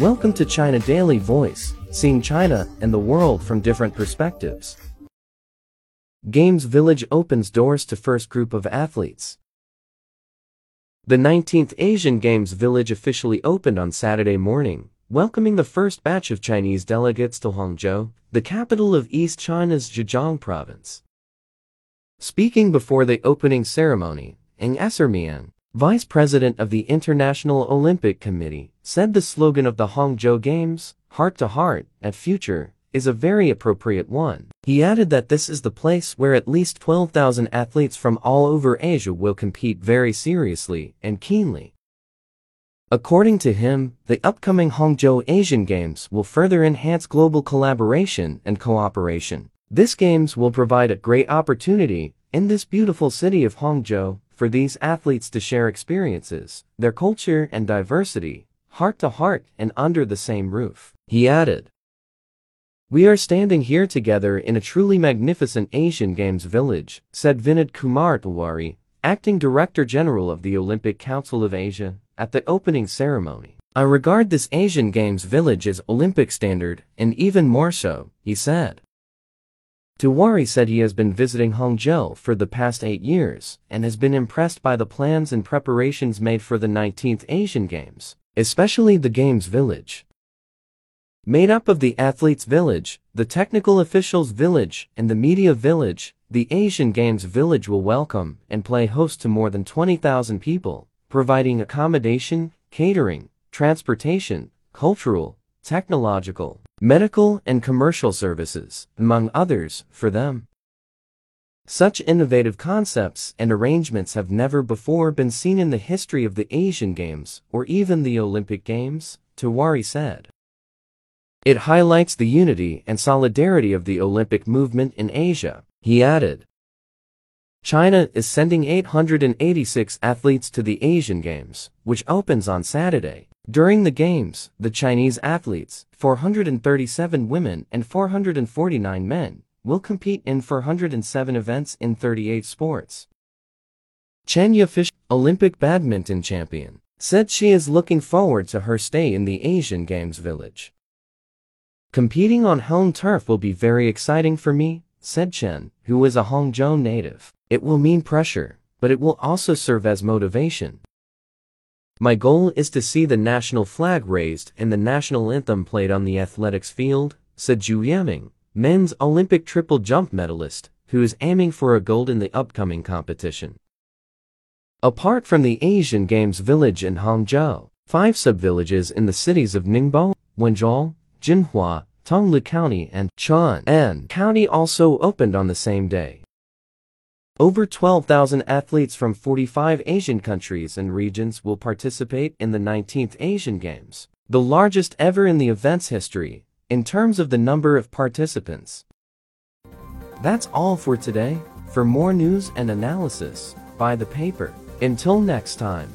Welcome to China Daily Voice, seeing China and the world from different perspectives. Games Village opens doors to first group of athletes. The 19th Asian Games Village officially opened on Saturday morning, welcoming the first batch of Chinese delegates to Hangzhou, the capital of East China's Zhejiang province. Speaking before the opening ceremony, Ng Ser Miang, Vice President of the International Olympic Committee, said the slogan of the Hangzhou Games, Heart to Heart, at Future, is a very appropriate one. He added that this is the place where at least 12,000 athletes from all over Asia will compete very seriously and keenly. According to him, the upcoming Hangzhou Asian Games will further enhance global collaboration and cooperation. This Games will provide a great opportunity in this beautiful city of Hangzhou for these athletes to share experiences, their culture and diversity, heart to heart and under the same roof. He added, We are standing here together in a truly magnificent Asian Games village, said Vinod Kumar Tiwari, acting Director General of the Olympic Council of Asia, at the opening ceremony. I regard this Asian Games village as Olympic standard, and even more so, he said. Tiwari said he has been visiting Hangzhou for the past eight years and has been impressed by the plans and preparations made for the 19th Asian Games, especially the Games Village. Made up of the Athletes Village, the Technical Officials Village, and the Media Village, the Asian Games Village will welcome and play host to more than 20,000 people, providing accommodation, catering, transportation, cultural, technological, medical and commercial services, among others, for them. Such innovative concepts and arrangements have never before been seen in the history of the Asian Games or even the Olympic Games, Tiwari said. It highlights the unity and solidarity of the Olympic movement in Asia, he added. China is sending 886 athletes to the Asian Games, which opens on Saturday. During the Games, the Chinese athletes, 437 women and 449 men, will compete in 407 events in 38 sports. Chen Yufei, Olympic badminton champion, said she is looking forward to her stay in the Asian Games village. Competing on home turf will be very exciting for me, said Chen, who is a Hangzhou native. It will mean pressure, but it will also serve as motivation. My goal is to see the national flag raised and the national anthem played on the athletics field, said Zhu Yaming, men's Olympic triple jump medalist, who is aiming for a gold in the upcoming competition. Apart from the Asian Games village in Hangzhou, five sub-villages in the cities of Ningbo, Wenzhou, Jinhua, Tonglu County and Chun'an County also opened on the same day. Over 12,000 athletes from 45 Asian countries and regions will participate in the 19th Asian Games, the largest ever in the event's history, in terms of the number of participants. That's all for today. For more news and analysis, buy the paper. Until next time.